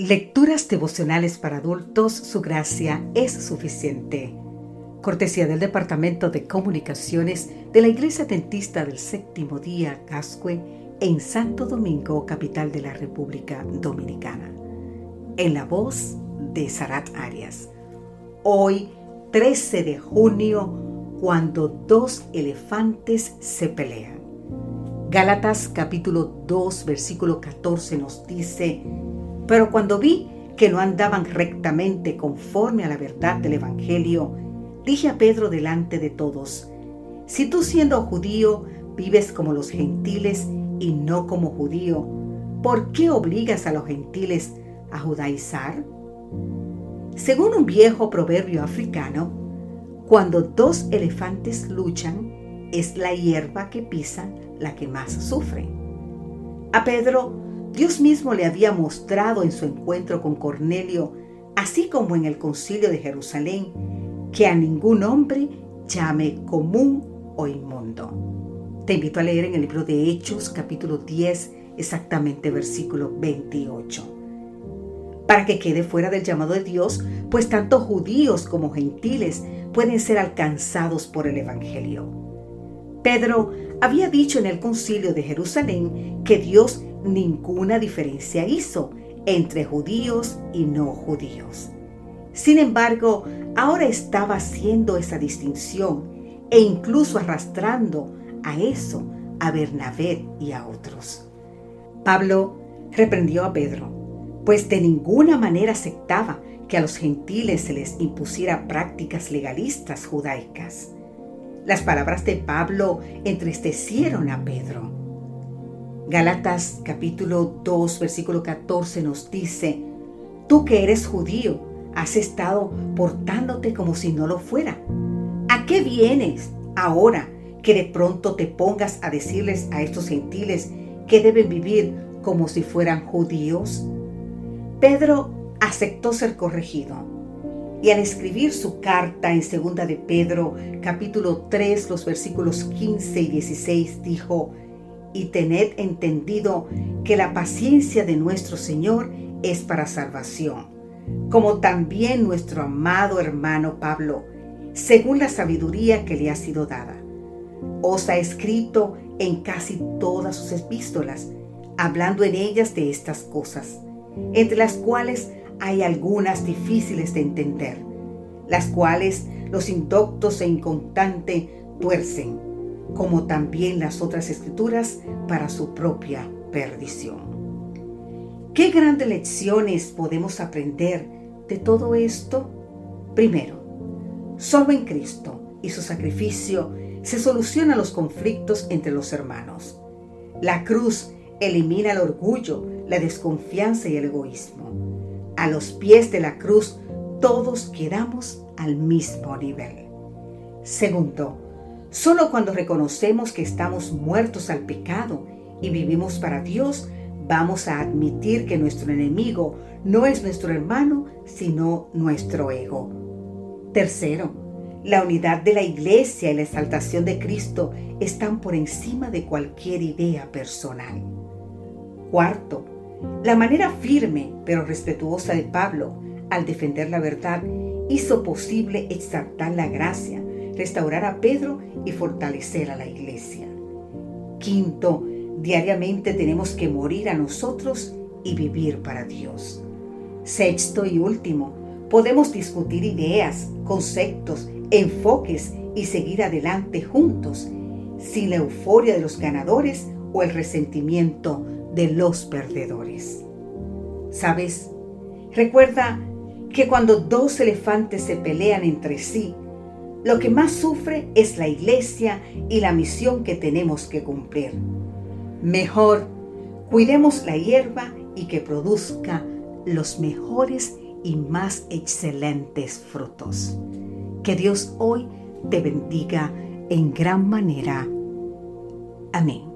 Lecturas devocionales para adultos, su gracia es suficiente. Cortesía del Departamento de Comunicaciones de la Iglesia Dentista del Séptimo Día Cascue en Santo Domingo, capital de la República Dominicana. En la voz de Sarat Arias. Hoy, 13 de junio, cuando dos elefantes se pelean. Gálatas capítulo 2, versículo 14 nos dice, pero cuando vi que no andaban rectamente conforme a la verdad del Evangelio, dije a Pedro delante de todos, si tú siendo judío vives como los gentiles y no como judío, ¿por qué obligas a los gentiles a judaizar? Según un viejo proverbio africano, cuando dos elefantes luchan, es la hierba que pisan la que más sufre. A Pedro Dios mismo le había mostrado en su encuentro con Cornelio, así como en el concilio de Jerusalén, que a ningún hombre llame común o inmundo. Te invito a leer en el libro de Hechos capítulo 10, exactamente versículo 28. Para que quede fuera del llamado de Dios, pues tanto judíos como gentiles pueden ser alcanzados por el Evangelio. Pedro había dicho en el concilio de Jerusalén que Dios ninguna diferencia hizo entre judíos y no judíos. Sin embargo, ahora estaba haciendo esa distinción e incluso arrastrando a eso a Bernabé y a otros. Pablo reprendió a Pedro, pues de ninguna manera aceptaba que a los gentiles se les impusiera prácticas legalistas judaicas. Las palabras de Pablo entristecieron a Pedro Galatas capítulo 2 versículo 14 nos dice, tú que eres judío, has estado portándote como si no lo fuera. ¿A qué vienes ahora que de pronto te pongas a decirles a estos gentiles que deben vivir como si fueran judíos? Pedro aceptó ser corregido. Y al escribir su carta en segunda de Pedro, capítulo 3, los versículos 15 y 16, dijo, y tened entendido que la paciencia de nuestro Señor es para salvación, como también nuestro amado hermano Pablo, según la sabiduría que le ha sido dada. Os ha escrito en casi todas sus epístolas, hablando en ellas de estas cosas, entre las cuales hay algunas difíciles de entender, las cuales los indoctos e inconstantes tuercen como también las otras escrituras, para su propia perdición. ¿Qué grandes lecciones podemos aprender de todo esto? Primero, solo en Cristo y su sacrificio se solucionan los conflictos entre los hermanos. La cruz elimina el orgullo, la desconfianza y el egoísmo. A los pies de la cruz todos quedamos al mismo nivel. Segundo, Solo cuando reconocemos que estamos muertos al pecado y vivimos para Dios, vamos a admitir que nuestro enemigo no es nuestro hermano, sino nuestro ego. Tercero, la unidad de la iglesia y la exaltación de Cristo están por encima de cualquier idea personal. Cuarto, la manera firme pero respetuosa de Pablo al defender la verdad hizo posible exaltar la gracia restaurar a Pedro y fortalecer a la iglesia. Quinto, diariamente tenemos que morir a nosotros y vivir para Dios. Sexto y último, podemos discutir ideas, conceptos, enfoques y seguir adelante juntos, sin la euforia de los ganadores o el resentimiento de los perdedores. ¿Sabes? Recuerda que cuando dos elefantes se pelean entre sí, lo que más sufre es la iglesia y la misión que tenemos que cumplir. Mejor, cuidemos la hierba y que produzca los mejores y más excelentes frutos. Que Dios hoy te bendiga en gran manera. Amén.